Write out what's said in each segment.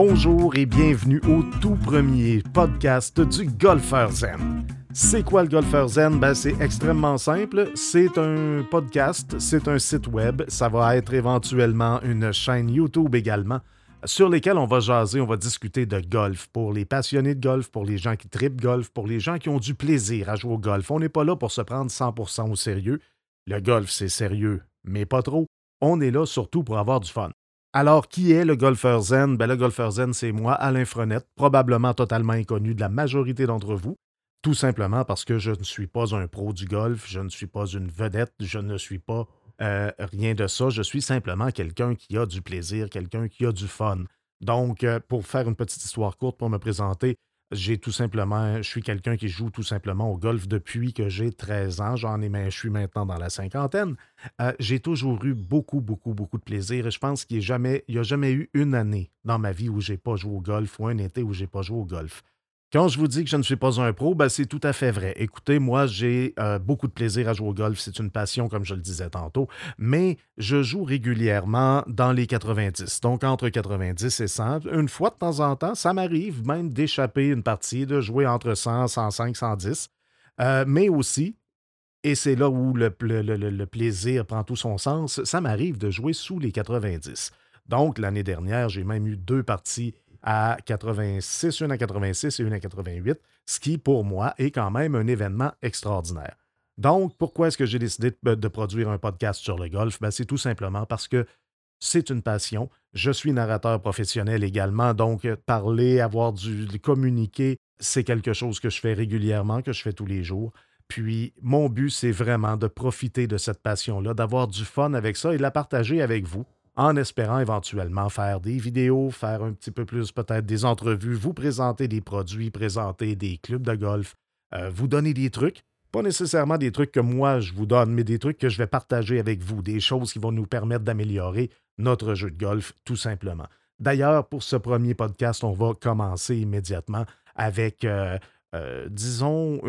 Bonjour et bienvenue au tout premier podcast du Golfeur Zen. C'est quoi le Golfeur Zen? Ben, c'est extrêmement simple. C'est un podcast, c'est un site web. Ça va être éventuellement une chaîne YouTube également sur lesquels on va jaser, on va discuter de golf pour les passionnés de golf, pour les gens qui tripent golf, pour les gens qui ont du plaisir à jouer au golf. On n'est pas là pour se prendre 100% au sérieux. Le golf, c'est sérieux, mais pas trop. On est là surtout pour avoir du fun. Alors, qui est le golfeur zen? Ben, le golfeur zen, c'est moi, Alain Frenette, probablement totalement inconnu de la majorité d'entre vous, tout simplement parce que je ne suis pas un pro du golf, je ne suis pas une vedette, je ne suis pas euh, rien de ça. Je suis simplement quelqu'un qui a du plaisir, quelqu'un qui a du fun. Donc, euh, pour faire une petite histoire courte, pour me présenter, j'ai tout simplement, je suis quelqu'un qui joue tout simplement au golf depuis que j'ai 13 ans. J'en ai, je suis maintenant dans la cinquantaine. Euh, j'ai toujours eu beaucoup, beaucoup, beaucoup de plaisir je pense qu'il n'y a, jamais, a jamais eu une année dans ma vie où j'ai pas joué au golf ou un été où j'ai pas joué au golf. Quand je vous dis que je ne suis pas un pro, ben c'est tout à fait vrai. Écoutez, moi, j'ai euh, beaucoup de plaisir à jouer au golf. C'est une passion, comme je le disais tantôt, mais je joue régulièrement dans les 90. Donc, entre 90 et 100. Une fois de temps en temps, ça m'arrive même d'échapper une partie, de jouer entre 100, 105, 110. mais aussi, et c'est là où le, le, plaisir prend tout son sens, ça m'arrive de jouer sous les 90. Donc, l'année dernière, j'ai même eu deux parties à 86, une à 86 et une à 88, ce qui, pour moi, est quand même un événement extraordinaire. Donc, pourquoi est-ce que j'ai décidé de, produire un podcast sur le golf? Ben, c'est tout simplement parce que c'est une passion. Je suis narrateur professionnel également, donc euh, parler, avoir du communiquer, c'est quelque chose que je fais régulièrement, que je fais tous les jours. Puis mon but, c'est vraiment de profiter de cette passion-là, d'avoir du fun avec ça et de la partager avec vous en espérant éventuellement faire des vidéos, faire un petit peu plus peut-être des entrevues, vous présenter des produits, présenter des clubs de golf, euh, vous donner des trucs. Pas nécessairement des trucs que moi je vous donne, mais des trucs que je vais partager avec vous, des choses qui vont nous permettre d'améliorer notre jeu de golf, tout simplement. D'ailleurs, pour ce premier podcast, on va commencer immédiatement avec, euh, euh, disons,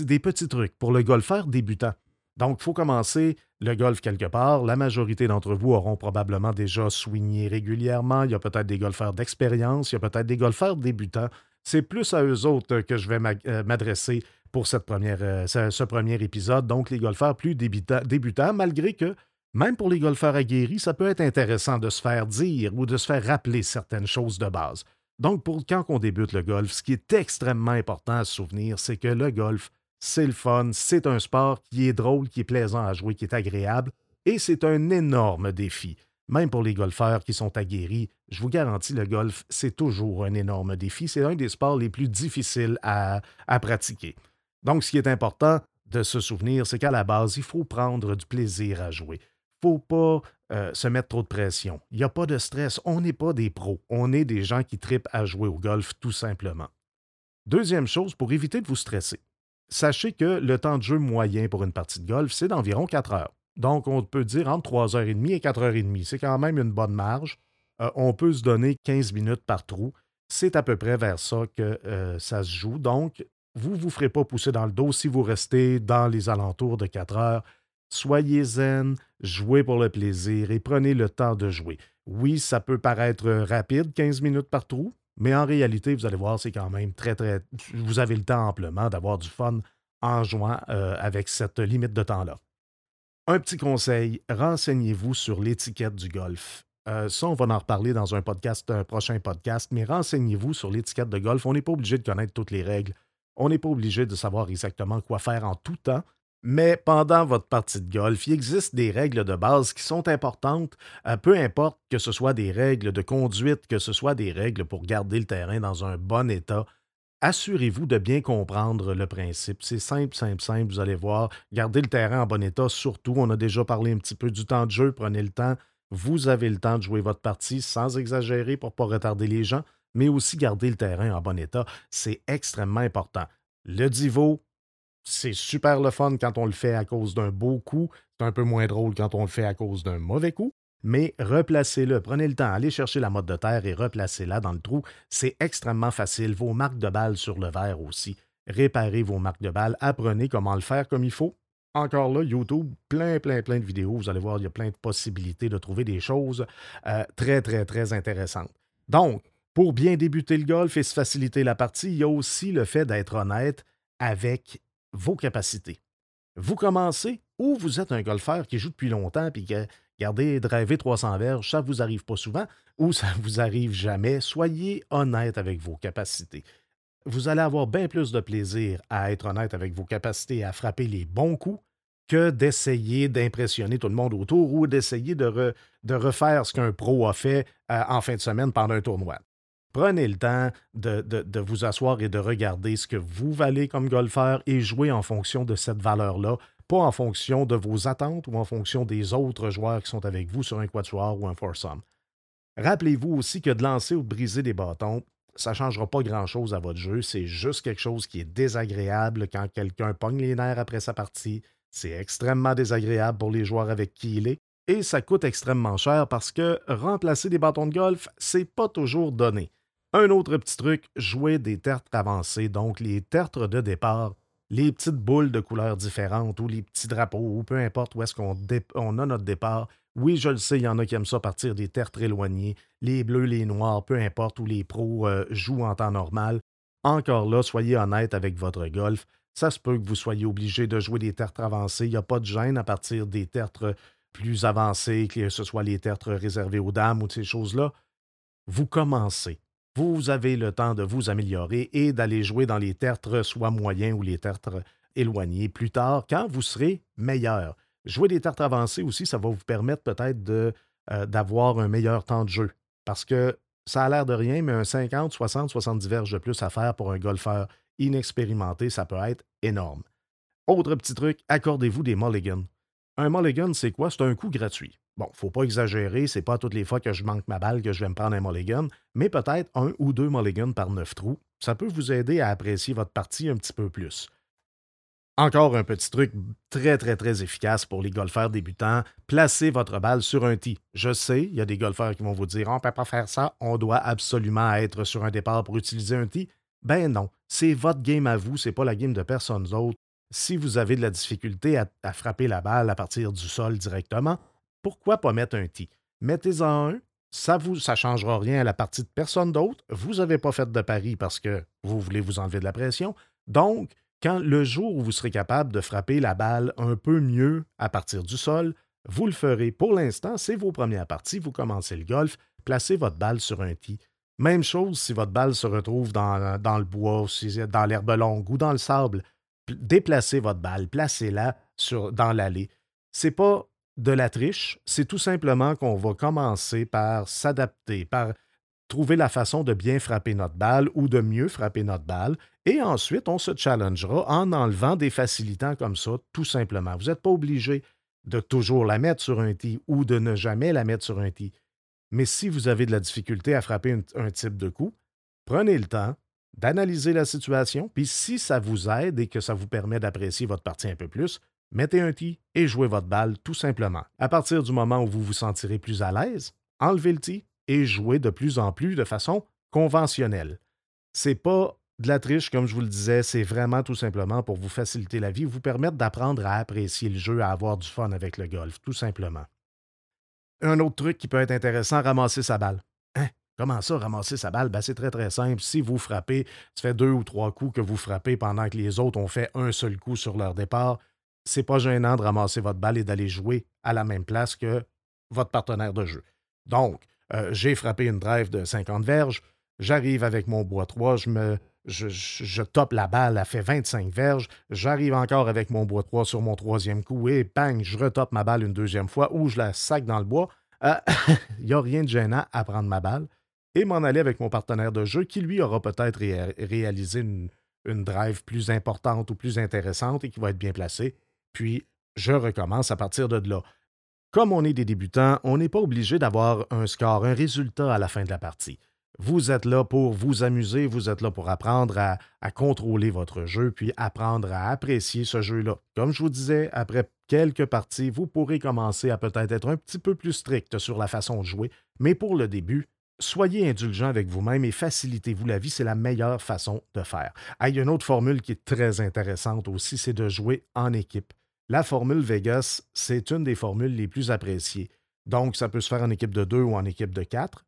des petits trucs pour le golfeur débutant. Donc, il faut commencer le golf quelque part. La majorité d'entre vous auront probablement déjà swingé régulièrement. Il y a peut-être des golfeurs d'expérience, il y a peut-être des golfeurs débutants. C'est plus à eux autres que je vais euh, m'adresser pour cette première, euh, ce, premier épisode. Donc, les golfeurs plus débutants, malgré que, même pour les golfeurs aguerris, ça peut être intéressant de se faire dire ou de se faire rappeler certaines choses de base. Donc, pour quand on débute le golf, ce qui est extrêmement important à se souvenir, c'est que le golf, c'est le fun, c'est un sport qui est drôle, qui est plaisant à jouer, qui est agréable, et c'est un énorme défi. Même pour les golfeurs qui sont aguerris, je vous garantis, le golf, c'est toujours un énorme défi. C'est un des sports les plus difficiles à, pratiquer. Donc, ce qui est important de se souvenir, c'est qu'à la base, il faut prendre du plaisir à jouer. Il ne faut pas euh, se mettre trop de pression. Il n'y a pas de stress. On n'est pas des pros. On est des gens qui tripent à jouer au golf, tout simplement. Deuxième chose, pour éviter de vous stresser, sachez que le temps de jeu moyen pour une partie de golf, c'est d'environ 4 heures. Donc, on peut dire entre 3h30 et 4h30. C'est quand même une bonne marge. Euh, on peut se donner 15 minutes par trou. C'est à peu près vers ça que euh, ça se joue. Donc, vous ne vous ferez pas pousser dans le dos si vous restez dans les alentours de 4 heures. Soyez zen, jouez pour le plaisir et prenez le temps de jouer. Oui, ça peut paraître rapide, 15 minutes par trou, mais en réalité, vous allez voir, c'est quand même très, très. Vous avez le temps amplement d'avoir du fun en jouant euh, avec cette limite de temps-là. Un petit conseil, renseignez-vous sur l'étiquette du golf. Euh, ça, on va en reparler dans un podcast, un prochain podcast, mais renseignez-vous sur l'étiquette de golf. On n'est pas obligé de connaître toutes les règles. On n'est pas obligé de savoir exactement quoi faire en tout temps. Mais pendant votre partie de golf, il existe des règles de base qui sont importantes, euh, peu importe que ce soit des règles de conduite, que ce soit des règles pour garder le terrain dans un bon état. Assurez-vous de bien comprendre le principe. C'est simple, simple, simple. Vous allez voir. Gardez le terrain en bon état, surtout. On a déjà parlé un petit peu du temps de jeu. Prenez le temps. Vous avez le temps de jouer votre partie sans exagérer pour ne pas retarder les gens, mais aussi garder le terrain en bon état. C'est extrêmement important. Le divo, c'est super le fun quand on le fait à cause d'un beau coup. C'est un peu moins drôle quand on le fait à cause d'un mauvais coup. Mais replacez-le, prenez le temps, allez chercher la mode de terre et replacez-la dans le trou. C'est extrêmement facile. Vos marques de balles sur le verre aussi. Réparez vos marques de balles, apprenez comment le faire comme il faut. Encore là, YouTube, plein, plein, plein de vidéos. Vous allez voir, il y a plein de possibilités de trouver des choses euh, très, très, très intéressantes. Donc, Pour bien débuter le golf et se faciliter la partie, il y a aussi le fait d'être honnête avec vos capacités. Vous commencez ou vous êtes un golfeur qui joue depuis longtemps puis que, regardez, driver 300 verges, ça ne vous arrive pas souvent ou ça ne vous arrive jamais. Soyez honnête avec vos capacités. Vous allez avoir bien plus de plaisir à être honnête avec vos capacités à frapper les bons coups que d'essayer d'impressionner tout le monde autour ou d'essayer de, de, refaire ce qu'un pro a fait euh, en fin de semaine pendant un tournoi. Prenez le temps de, vous asseoir et de regarder ce que vous valez comme golfeur et jouer en fonction de cette valeur-là, pas en fonction de vos attentes ou en fonction des autres joueurs qui sont avec vous sur un quatuor ou un foursome. Rappelez-vous aussi que de lancer ou de briser des bâtons, ça ne changera pas grand-chose à votre jeu. C'est juste quelque chose qui est désagréable quand quelqu'un pogne les nerfs après sa partie. C'est extrêmement désagréable pour les joueurs avec qui il est. Et ça coûte extrêmement cher parce que remplacer des bâtons de golf, c'est pas toujours donné. Un autre petit truc, jouer des tertres avancés, donc les tertres de départ, les petites boules de couleurs différentes ou les petits drapeaux, ou peu importe où est-ce qu'on a notre départ. Oui, je le sais, il y en a qui aiment ça partir des tertres éloignés, les bleus, les noirs, peu importe où les pros euh, jouent en temps normal. Encore là, soyez honnête avec votre golf. Ça se peut que vous soyez obligé de jouer des tertres avancés. Il n'y a pas de gêne à partir des tertres plus avancés, que ce soit les tertres réservés aux dames ou ces choses-là. Vous commencez vous avez le temps de vous améliorer et d'aller jouer dans les tertres soit moyens ou les tertres éloignés plus tard quand vous serez meilleur. Jouer des tertres avancés aussi, ça va vous permettre peut-être euh, d'avoir un meilleur temps de jeu parce que ça a l'air de rien, mais un 50, 60, 70 verges de plus à faire pour un golfeur inexpérimenté, ça peut être énorme. Autre petit truc, accordez-vous des mulligans. Un mulligan, c'est quoi? C'est un coup gratuit. Bon, faut pas exagérer, c'est pas toutes les fois que je manque ma balle que je vais me prendre un mulligan, mais peut-être un ou deux mulligans par neuf trous. Ça peut vous aider à apprécier votre partie un petit peu plus. Encore un petit truc très, très, très efficace pour les golfeurs débutants, placez votre balle sur un tee. Je sais, il y a des golfeurs qui vont vous dire on ne peut pas faire ça, on doit absolument être sur un départ pour utiliser un tee. Ben non, c'est votre game à vous, c'est pas la game de personne d'autre. Si vous avez de la difficulté à, à frapper la balle à partir du sol directement, pourquoi pas mettre un tee? Mettez-en un, ça ne ça changera rien à la partie de personne d'autre. Vous n'avez pas fait de pari parce que vous voulez vous enlever de la pression. Donc, quand le jour où vous serez capable de frapper la balle un peu mieux à partir du sol, vous le ferez. Pour l'instant, c'est vos premières parties. Vous commencez le golf, placez votre balle sur un tee. Même chose si votre balle se retrouve dans, dans le bois, dans l'herbe longue ou dans le sable. Déplacez votre balle, placez-la dans l'allée. C'est pas de la triche, c'est tout simplement qu'on va commencer par s'adapter, par trouver la façon de bien frapper notre balle ou de mieux frapper notre balle. Et ensuite, on se challengera en enlevant des facilitants comme ça, tout simplement. Vous n'êtes pas obligé de toujours la mettre sur un tee ou de ne jamais la mettre sur un tee. Mais si vous avez de la difficulté à frapper un, type de coup, prenez le temps d'analyser la situation, puis si ça vous aide et que ça vous permet d'apprécier votre partie un peu plus, mettez un tee et jouez votre balle tout simplement. À partir du moment où vous vous sentirez plus à l'aise, enlevez le tee et jouez de plus en plus de façon conventionnelle. C'est pas de la triche, comme je vous le disais, c'est vraiment tout simplement pour vous faciliter la vie, vous permettre d'apprendre à apprécier le jeu, à avoir du fun avec le golf, tout simplement. Un autre truc qui peut être intéressant, ramasser sa balle. Hein? Comment ça, ramasser sa balle? Ben, c'est très, très simple. Si vous frappez, ça fait deux ou trois coups que vous frappez pendant que les autres ont fait un seul coup sur leur départ, c'est pas gênant de ramasser votre balle et d'aller jouer à la même place que votre partenaire de jeu. Donc, euh, j'ai frappé une drive de 50 verges, j'arrive avec mon bois 3, je me je, je, top la balle, elle fait 25 verges, j'arrive encore avec mon bois 3 sur mon troisième coup et bang, je retope ma balle une deuxième fois ou je la sac dans le bois. Il euh, n'y a rien de gênant à prendre ma balle et m'en aller avec mon partenaire de jeu qui, lui, aura peut-être réalisé une, une drive plus importante ou plus intéressante et qui va être bien placé puis je recommence à partir de là. Comme on est des débutants, on n'est pas obligé d'avoir un score, un résultat à la fin de la partie. Vous êtes là pour vous amuser, vous êtes là pour apprendre à, contrôler votre jeu, puis apprendre à apprécier ce jeu-là. Comme je vous disais, après quelques parties, vous pourrez commencer à peut-être être un petit peu plus strict sur la façon de jouer, mais pour le début, soyez indulgent avec vous-même et facilitez-vous la vie, c'est la meilleure façon de faire. Ah, il y a une autre formule qui est très intéressante aussi, c'est de jouer en équipe. La formule Vegas, c'est une des formules les plus appréciées. Donc, ça peut se faire en équipe de deux ou en équipe de quatre.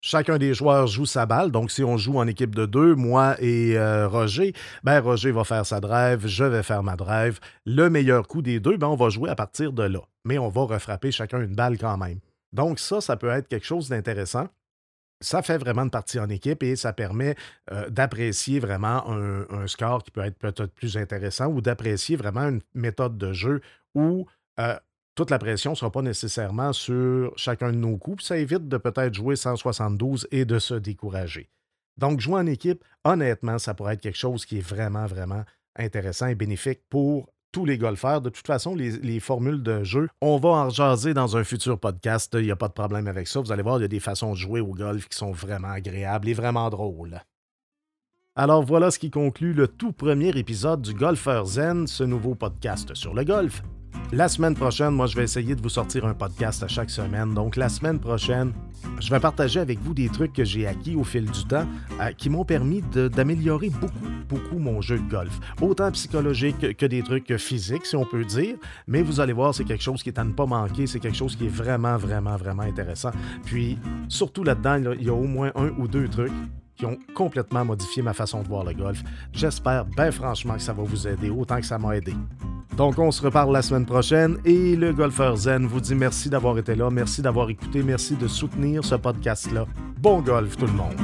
Chacun des joueurs joue sa balle. Donc, si on joue en équipe de deux, moi et euh, Roger, ben Roger va faire sa drive, je vais faire ma drive. Le meilleur coup des deux, ben on va jouer à partir de là. Mais on va refrapper chacun une balle quand même. Donc, ça, ça peut être quelque chose d'intéressant. Ça fait vraiment une partie en équipe et ça permet euh, d'apprécier vraiment un, score qui peut être peut-être plus intéressant ou d'apprécier vraiment une méthode de jeu où euh, toute la pression ne sera pas nécessairement sur chacun de nos coups. Ça évite de peut-être jouer 172 et de se décourager. Donc, jouer en équipe, honnêtement, ça pourrait être quelque chose qui est vraiment, vraiment intéressant et bénéfique pour tous les golfeurs. De toute façon, les, formules de jeu, on va en jaser dans un futur podcast. Il n'y a pas de problème avec ça. Vous allez voir, il y a des façons de jouer au golf qui sont vraiment agréables et vraiment drôles. Alors voilà ce qui conclut le tout premier épisode du Golfeur Zen, ce nouveau podcast sur le golf. La semaine prochaine, moi, je vais essayer de vous sortir un podcast à chaque semaine. Donc, la semaine prochaine, je vais partager avec vous des trucs que j'ai acquis au fil du temps euh, qui m'ont permis d'améliorer beaucoup, beaucoup mon jeu de golf. Autant psychologique que des trucs physiques, si on peut dire. Mais vous allez voir, c'est quelque chose qui est à ne pas manquer. C'est quelque chose qui est vraiment, vraiment, vraiment intéressant. Puis, surtout là-dedans, il y a au moins un ou deux trucs qui ont complètement modifié ma façon de voir le golf. J'espère bien franchement que ça va vous aider autant que ça m'a aidé. Donc on se reparle la semaine prochaine et le golfeur Zen vous dit merci d'avoir été là, merci d'avoir écouté, merci de soutenir ce podcast-là. Bon golf tout le monde.